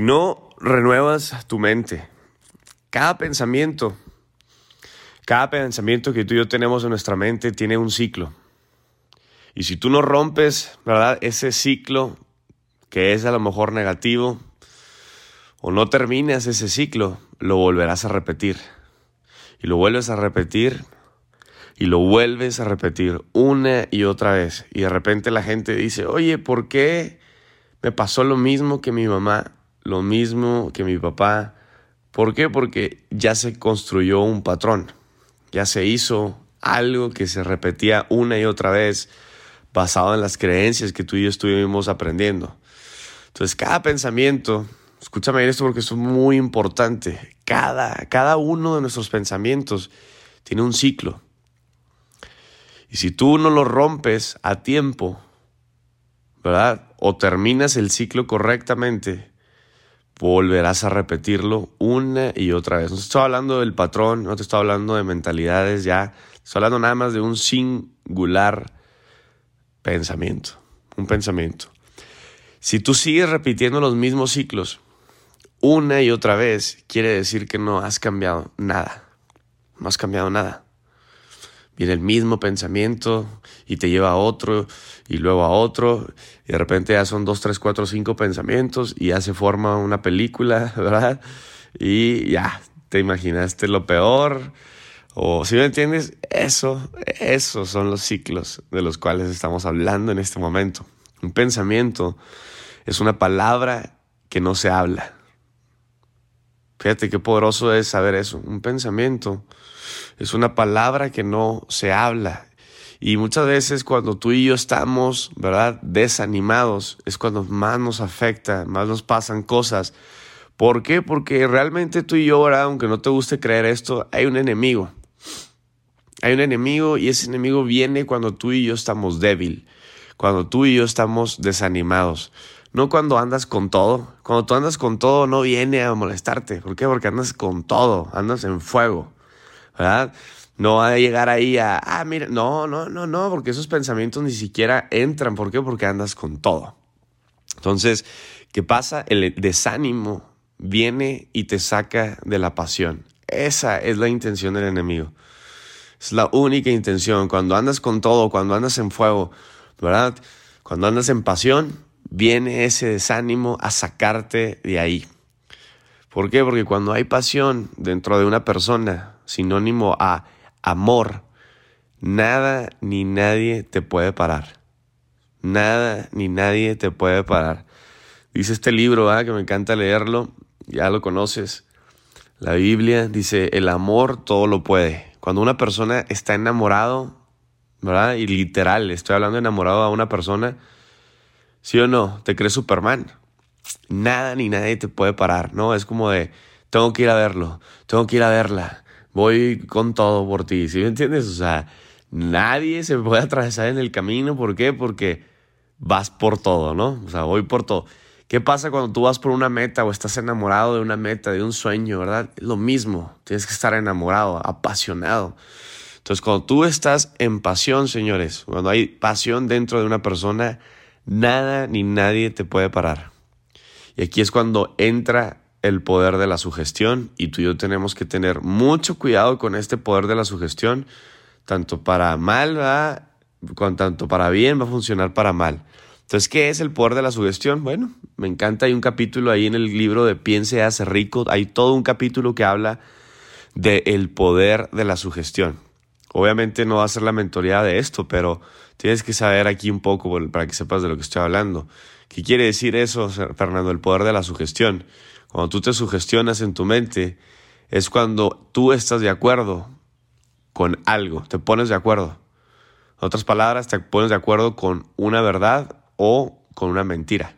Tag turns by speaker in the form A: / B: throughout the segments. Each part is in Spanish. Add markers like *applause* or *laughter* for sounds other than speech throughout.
A: Si no renuevas tu mente, cada pensamiento, cada pensamiento que tú y yo tenemos en nuestra mente tiene un ciclo. Y si tú no rompes, ¿verdad? Ese ciclo que es a lo mejor negativo, o no terminas ese ciclo, lo volverás a repetir. Y lo vuelves a repetir y lo vuelves a repetir una y otra vez. Y de repente la gente dice, oye, ¿por qué me pasó lo mismo que mi mamá? Lo mismo que mi papá. ¿Por qué? Porque ya se construyó un patrón. Ya se hizo algo que se repetía una y otra vez basado en las creencias que tú y yo estuvimos aprendiendo. Entonces, cada pensamiento, escúchame esto porque es muy importante, cada, cada uno de nuestros pensamientos tiene un ciclo. Y si tú no lo rompes a tiempo, ¿verdad? O terminas el ciclo correctamente, volverás a repetirlo una y otra vez. No te estoy hablando del patrón, no te estoy hablando de mentalidades ya, estoy hablando nada más de un singular pensamiento, un pensamiento. Si tú sigues repitiendo los mismos ciclos una y otra vez, quiere decir que no has cambiado nada. No has cambiado nada. Viene el mismo pensamiento y te lleva a otro y luego a otro y de repente ya son dos, tres, cuatro, cinco pensamientos y ya se forma una película, *laughs* ¿verdad? Y ya, te imaginaste lo peor o si me entiendes, eso, esos son los ciclos de los cuales estamos hablando en este momento. Un pensamiento es una palabra que no se habla. Fíjate qué poderoso es saber eso. Un pensamiento es una palabra que no se habla. Y muchas veces cuando tú y yo estamos, ¿verdad? Desanimados, es cuando más nos afecta, más nos pasan cosas. ¿Por qué? Porque realmente tú y yo, ¿verdad? Aunque no te guste creer esto, hay un enemigo. Hay un enemigo y ese enemigo viene cuando tú y yo estamos débil, cuando tú y yo estamos desanimados. No cuando andas con todo. Cuando tú andas con todo no viene a molestarte. ¿Por qué? Porque andas con todo, andas en fuego. ¿Verdad? No va a llegar ahí a, ah, mira, no, no, no, no, porque esos pensamientos ni siquiera entran. ¿Por qué? Porque andas con todo. Entonces, ¿qué pasa? El desánimo viene y te saca de la pasión. Esa es la intención del enemigo. Es la única intención. Cuando andas con todo, cuando andas en fuego, ¿verdad? Cuando andas en pasión, viene ese desánimo a sacarte de ahí. ¿Por qué? Porque cuando hay pasión dentro de una persona, sinónimo a amor, nada ni nadie te puede parar. Nada ni nadie te puede parar. Dice este libro, ¿verdad? que me encanta leerlo, ya lo conoces. La Biblia dice, el amor todo lo puede. Cuando una persona está enamorado, ¿verdad? Y literal, estoy hablando enamorado a una persona, ¿sí o no? Te crees Superman. Nada ni nadie te puede parar, ¿no? Es como de, tengo que ir a verlo, tengo que ir a verla, voy con todo por ti, ¿sí me entiendes? O sea, nadie se puede atravesar en el camino, ¿por qué? Porque vas por todo, ¿no? O sea, voy por todo. ¿Qué pasa cuando tú vas por una meta o estás enamorado de una meta, de un sueño, verdad? lo mismo, tienes que estar enamorado, apasionado. Entonces, cuando tú estás en pasión, señores, cuando hay pasión dentro de una persona, nada ni nadie te puede parar. Y aquí es cuando entra el poder de la sugestión y tú y yo tenemos que tener mucho cuidado con este poder de la sugestión, tanto para mal, ¿verdad? Con tanto para bien va a funcionar para mal. Entonces, ¿qué es el poder de la sugestión? Bueno, me encanta, hay un capítulo ahí en el libro de Piense hace rico, hay todo un capítulo que habla del el poder de la sugestión. Obviamente no va a ser la mentoría de esto, pero tienes que saber aquí un poco para que sepas de lo que estoy hablando. ¿Qué quiere decir eso, Fernando? El poder de la sugestión. Cuando tú te sugestionas en tu mente, es cuando tú estás de acuerdo con algo, te pones de acuerdo. En otras palabras, te pones de acuerdo con una verdad o con una mentira.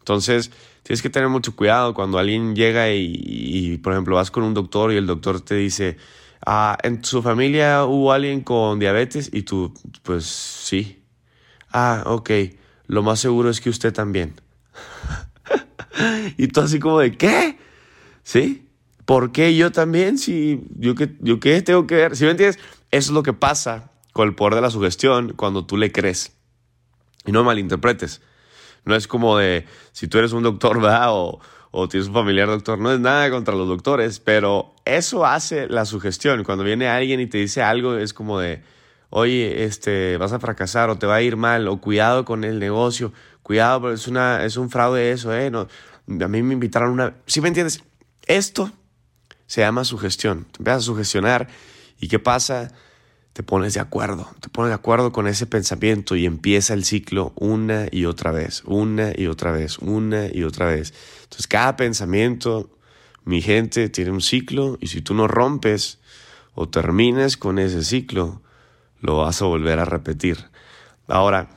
A: Entonces, tienes que tener mucho cuidado cuando alguien llega y, por ejemplo, vas con un doctor y el doctor te dice, ah, ¿en su familia hubo alguien con diabetes? Y tú, pues sí. Ah, ok, lo más seguro es que usted también. *laughs* y tú así como de, ¿qué? ¿Sí? ¿Por qué yo también? Si yo qué, yo qué tengo que ver. ¿Sí me entiendes? Eso es lo que pasa con el poder de la sugestión cuando tú le crees. Y no malinterpretes. No es como de si tú eres un doctor, *laughs* ¿verdad? O, o tienes un familiar doctor. No es nada contra los doctores, pero eso hace la sugestión. Cuando viene alguien y te dice algo, es como de, oye, este, vas a fracasar o te va a ir mal, o cuidado con el negocio, cuidado, pero es, una, es un fraude eso, ¿eh? No, a mí me invitaron una... ¿Sí me entiendes? Esto se llama sugestión. Te empiezas a sugestionar y ¿qué pasa? Te pones de acuerdo, te pones de acuerdo con ese pensamiento y empieza el ciclo una y otra vez, una y otra vez, una y otra vez. Entonces cada pensamiento, mi gente, tiene un ciclo y si tú no rompes o terminas con ese ciclo, lo vas a volver a repetir. Ahora,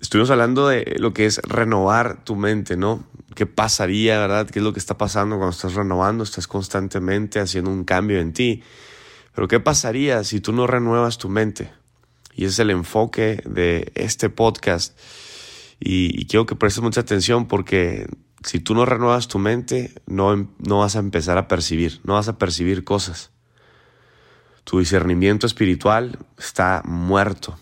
A: estuvimos hablando de lo que es renovar tu mente, ¿no? ¿Qué pasaría, verdad? ¿Qué es lo que está pasando cuando estás renovando? Estás constantemente haciendo un cambio en ti. Pero ¿qué pasaría si tú no renuevas tu mente? Y ese es el enfoque de este podcast. Y, quiero que prestes mucha atención porque si tú no renuevas tu mente, no, no vas a empezar a percibir, no vas a percibir cosas. Tu discernimiento espiritual está muerto.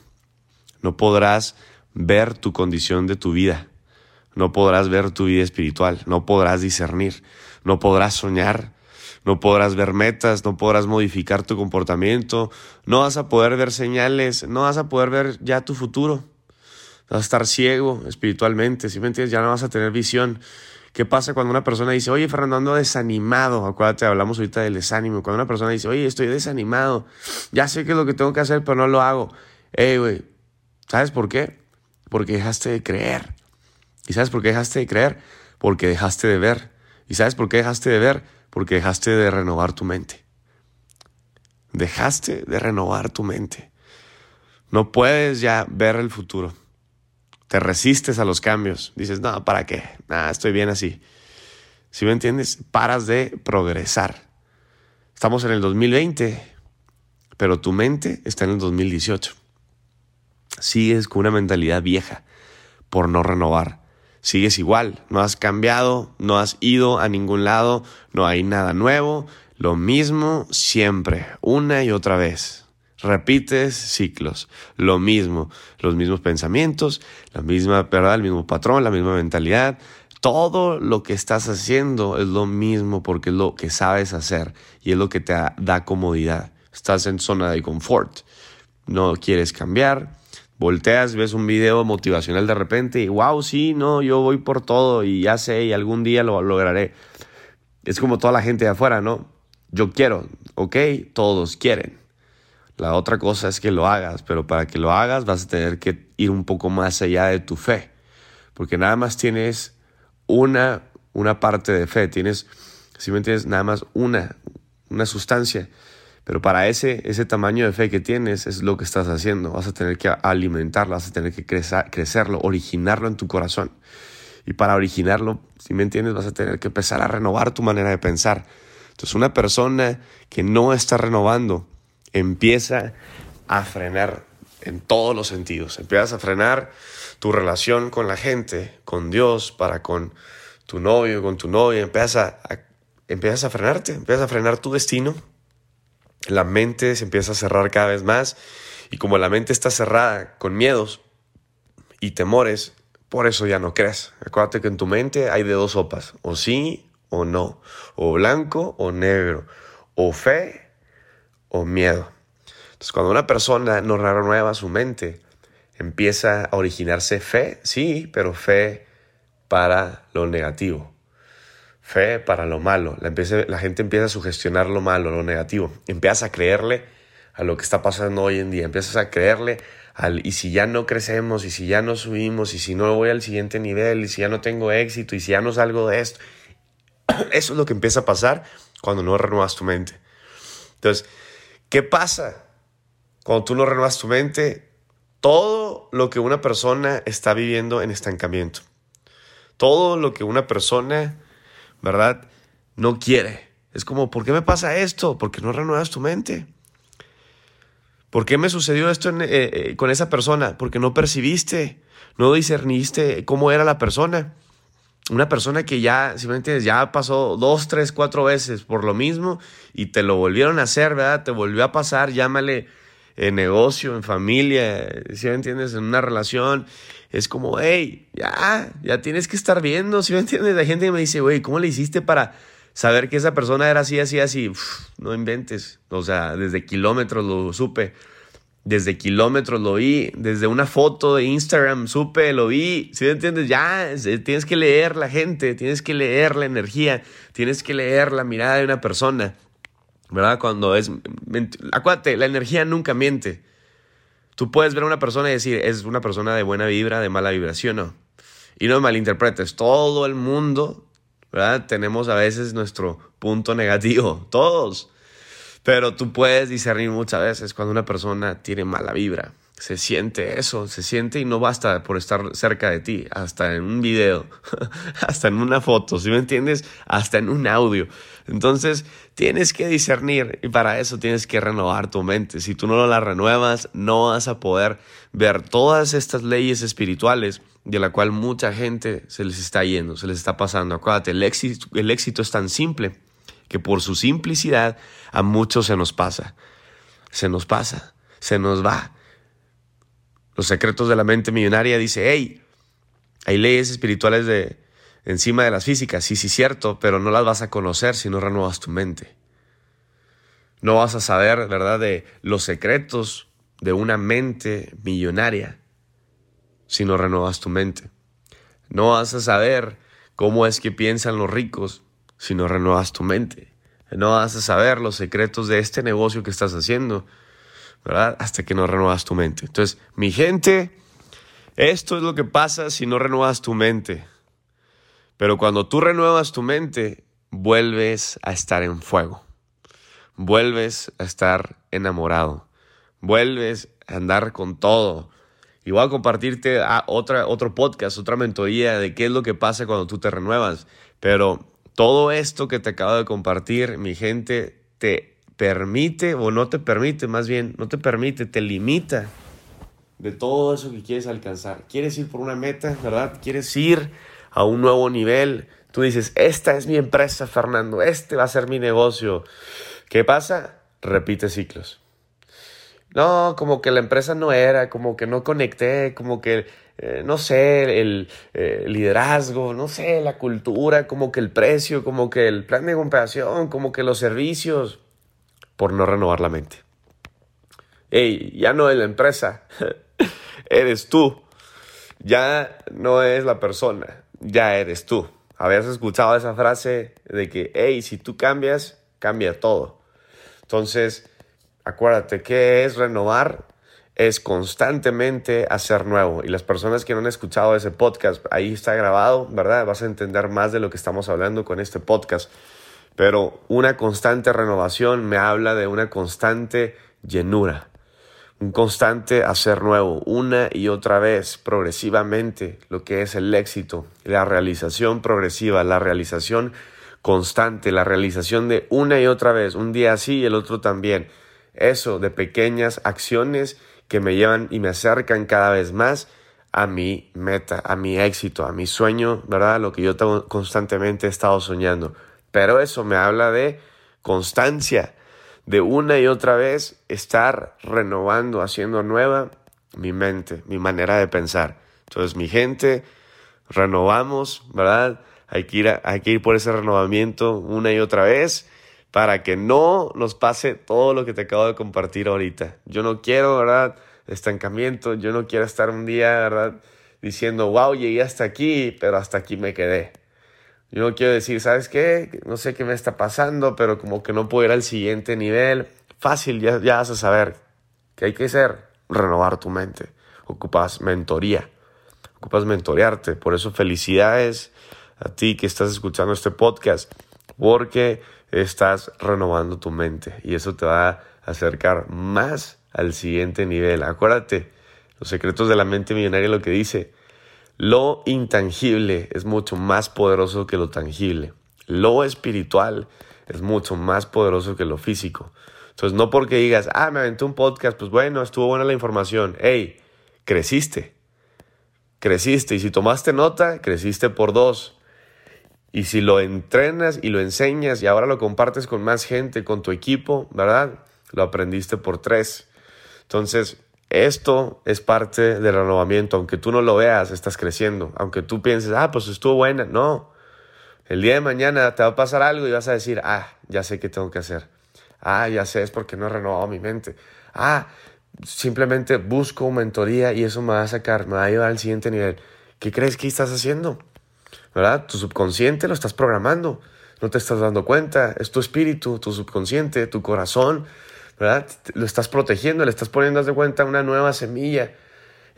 A: No podrás ver tu condición de tu vida. No podrás ver tu vida espiritual. No podrás discernir. No podrás soñar no podrás ver metas, no podrás modificar tu comportamiento, no vas a poder ver señales, no vas a poder ver ya tu futuro. Vas a estar ciego espiritualmente, si me entiendes? Ya no vas a tener visión. ¿Qué pasa cuando una persona dice, oye, Fernando, ando desanimado? Acuérdate, hablamos ahorita del desánimo. Cuando una persona dice, oye, estoy desanimado, ya sé qué es lo que tengo que hacer, pero no lo hago. Ey, güey, ¿sabes por qué? Porque dejaste de creer. ¿Y sabes por qué dejaste de creer? Porque dejaste de ver. ¿Y sabes por qué dejaste de ver? porque dejaste de renovar tu mente. Dejaste de renovar tu mente. No puedes ya ver el futuro. Te resistes a los cambios. Dices, no, ¿para qué? Nada, estoy bien así. Si me entiendes, paras de progresar. Estamos en el 2020, pero tu mente está en el 2018. Sigues con una mentalidad vieja por no renovar sigues igual, no has cambiado, no has ido a ningún lado, no hay nada nuevo, lo mismo siempre, una y otra vez. Repites ciclos, lo mismo, los mismos pensamientos, la misma, ¿verdad? El mismo patrón, la misma mentalidad. Todo lo que estás haciendo es lo mismo porque es lo que sabes hacer y es lo que te da comodidad. Estás en zona de confort. No quieres cambiar, volteas, ves un video motivacional de repente y wow, sí, no, yo voy por todo y ya sé y algún día lo lograré. Es como toda la gente de afuera, ¿no? Yo quiero, ok, todos quieren. La otra cosa es que lo hagas, pero para que lo hagas vas a tener que ir un poco más allá de tu fe, porque nada más tienes una, una parte de fe, tienes, si me entiendes, nada más una, una sustancia. Pero para ese, ese tamaño de fe que tienes es lo que estás haciendo. Vas a tener que alimentarlo, vas a tener que crecer, crecerlo, originarlo en tu corazón. Y para originarlo, si me entiendes, vas a tener que empezar a renovar tu manera de pensar. Entonces una persona que no está renovando empieza a frenar en todos los sentidos. Empiezas a frenar tu relación con la gente, con Dios, para con tu novio, con tu novia. Empiezas a, a, empiezas a frenarte, empiezas a frenar tu destino, la mente se empieza a cerrar cada vez más y como la mente está cerrada con miedos y temores, por eso ya no crees. Acuérdate que en tu mente hay de dos sopas, o sí o no, o blanco o negro, o fe o miedo. Entonces cuando una persona no renueva su mente, empieza a originarse fe, sí, pero fe para lo negativo fe para lo malo. La, la gente empieza a sugestionar lo malo, lo negativo. Empiezas a creerle a lo que está pasando hoy en día. Empiezas a creerle al, y si ya no crecemos, y si ya no subimos, y si no voy al siguiente nivel, y si ya no tengo éxito, y si ya no salgo de esto. *clears throat* Eso es lo que empieza a pasar cuando no renuevas tu mente. Entonces, ¿qué pasa cuando tú no renuevas tu mente? Todo lo que una persona está viviendo en estancamiento. Todo lo que una persona ¿verdad? No quiere. Es como, ¿por qué me pasa esto? Porque no renuevas tu mente. ¿Por qué me sucedió esto eh, eh, con esa persona? Porque no percibiste, no discerniste cómo era la persona. Una persona que ya, si me entiendes, ya pasó dos, tres, cuatro veces por lo mismo y te lo volvieron a hacer, ¿verdad? Te volvió a pasar, llámale en negocio, en familia, si me entiendes, en una relación, es como, hey, ya, ya tienes que estar viendo, si me entiendes, la gente me dice, güey, ¿cómo le hiciste para saber que esa persona era así, así, así? no inventes, o sea, desde kilómetros lo supe. Desde kilómetros lo vi, desde una foto de Instagram supe, lo vi, si me entiendes? Ya, tienes que leer la gente, tienes que leer la energía, tienes que leer la mirada de una persona, ¿verdad? Cuando es, acuérdate, la energía nunca miente. Tú puedes ver a una persona y decir, es una persona de buena vibra, de mala vibración, no. Y no malinterpretes, todo el mundo, ¿verdad? Tenemos a veces nuestro punto negativo, todos. Pero tú puedes discernir muchas veces cuando una persona tiene mala vibra. Se siente eso, se siente y no basta por estar cerca de ti, hasta en un video, *laughs* hasta en una foto, ¿sí me entiendes? Hasta en un audio. Entonces, tienes que discernir y para eso tienes que renovar tu mente. Si tú no la renuevas, no vas a poder ver todas estas leyes espirituales de la cual mucha gente se les está yendo, se les está pasando. Acuérdate, el éxito, el éxito es tan simple que por su simplicidad a muchos se nos pasa. Se nos pasa, se nos va. Los secretos de la mente millonaria dice, hey, hay leyes espirituales de encima de las físicas, sí, sí, cierto, pero no las vas a conocer si no renuevas tu mente. No vas a saber, ¿verdad?, de los secretos de una mente millonaria si no renuevas tu mente. No vas a saber cómo es que piensan los ricos si no renuevas tu mente. No vas a saber los secretos de este negocio que estás haciendo, ¿verdad? Hasta que no renuevas tu mente. Entonces, mi gente, esto es lo que pasa si no renuevas tu mente. Pero cuando tú renuevas tu mente, vuelves a estar en fuego. Vuelves a estar enamorado. Vuelves a andar con todo. Y voy a compartirte a otra, otro podcast, otra mentoría de qué es lo que pasa cuando tú te renuevas. Pero todo esto que te acabo de compartir, mi gente, te permite o no te permite, más bien, no te permite, te limita de todo eso que quieres alcanzar. Quieres ir por una meta, ¿verdad? Quieres ir a un nuevo nivel. Tú dices, esta es mi empresa, Fernando, este va a ser mi negocio. ¿Qué pasa? Repite ciclos. No, como que la empresa no era, como que no conecté, como que eh, no sé, el eh, liderazgo, no sé, la cultura, como que el precio, como que el plan de comparación, como que los servicios, por no renovar la mente. Hey, ya no es la empresa, *laughs* eres tú. Ya no es la persona, ya eres tú. Habías escuchado esa frase de que, hey, si tú cambias, cambia todo. Entonces, acuérdate, ¿qué es renovar? es constantemente hacer nuevo. Y las personas que no han escuchado ese podcast, ahí está grabado, ¿verdad? Vas a entender más de lo que estamos hablando con este podcast. Pero una constante renovación me habla de una constante llenura, un constante hacer nuevo, una y otra vez, progresivamente, lo que es el éxito, la realización progresiva, la realización constante, la realización de una y otra vez, un día así y el otro también. Eso de pequeñas acciones que me llevan y me acercan cada vez más a mi meta, a mi éxito, a mi sueño, ¿verdad? Lo que yo constantemente he estado soñando. Pero eso me habla de constancia, de una y otra vez estar renovando, haciendo nueva mi mente, mi manera de pensar. Entonces, mi gente, renovamos, ¿verdad? Hay que ir, hay que ir por ese renovamiento una y otra vez para que no nos pase todo lo que te acabo de compartir ahorita. Yo no quiero, ¿verdad? Estancamiento, yo no quiero estar un día, ¿verdad? Diciendo, wow, llegué hasta aquí, pero hasta aquí me quedé. Yo no quiero decir, ¿sabes qué? No sé qué me está pasando, pero como que no puedo ir al siguiente nivel. Fácil, ya, ya vas a saber que hay que hacer, renovar tu mente. Ocupas mentoría, ocupas mentorearte. Por eso felicidades a ti que estás escuchando este podcast, porque estás renovando tu mente y eso te va a acercar más al siguiente nivel. Acuérdate, los secretos de la mente millonaria lo que dice, lo intangible es mucho más poderoso que lo tangible. Lo espiritual es mucho más poderoso que lo físico. Entonces, no porque digas, ah, me aventé un podcast, pues bueno, estuvo buena la información. Hey, creciste. Creciste. Y si tomaste nota, creciste por dos. Y si lo entrenas y lo enseñas y ahora lo compartes con más gente, con tu equipo, ¿verdad? Lo aprendiste por tres. Entonces, esto es parte del renovamiento. Aunque tú no lo veas, estás creciendo. Aunque tú pienses, ah, pues estuvo buena. No. El día de mañana te va a pasar algo y vas a decir, ah, ya sé qué tengo que hacer. Ah, ya sé, es porque no he renovado mi mente. Ah, simplemente busco mentoría y eso me va a sacar, me va a llevar al siguiente nivel. ¿Qué crees que estás haciendo? ¿Verdad? Tu subconsciente lo estás programando. No te estás dando cuenta. Es tu espíritu, tu subconsciente, tu corazón Lo estás protegiendo, le estás poniendo, de cuenta, una nueva semilla.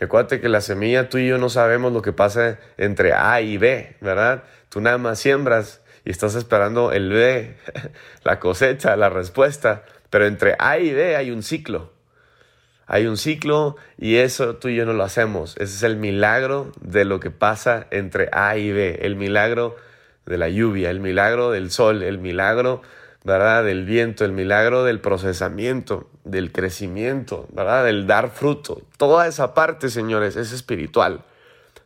A: Y acuérdate que la semilla, tú y yo no sabemos lo que pasa entre A y B, ¿verdad? Tú nada más siembras y estás esperando el B, *laughs* la cosecha, la respuesta. Pero entre A y B hay un ciclo. Hay un ciclo y eso tú y yo no lo hacemos. Ese es el milagro de lo que pasa entre A y B. El milagro de la lluvia, el milagro del sol, el milagro ¿verdad? Del viento, el milagro del procesamiento, del crecimiento, ¿verdad? Del dar fruto. Toda esa parte, señores, es espiritual.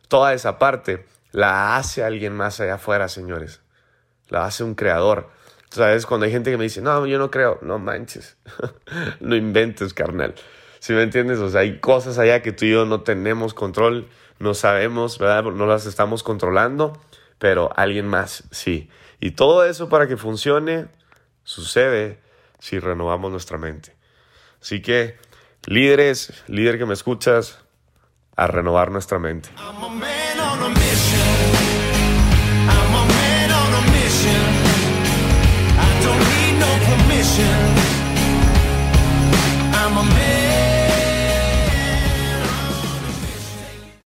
A: Toda esa parte la hace alguien más allá afuera, señores. La hace un creador. ¿Sabes? Cuando hay gente que me dice, no, yo no creo, no manches, *laughs* no inventes, carnal. ¿Sí me entiendes? O sea, hay cosas allá que tú y yo no tenemos control, no sabemos, ¿verdad? No las estamos controlando, pero alguien más sí. Y todo eso para que funcione Sucede si renovamos nuestra mente. Así que, líderes, líder que me escuchas, a renovar nuestra mente.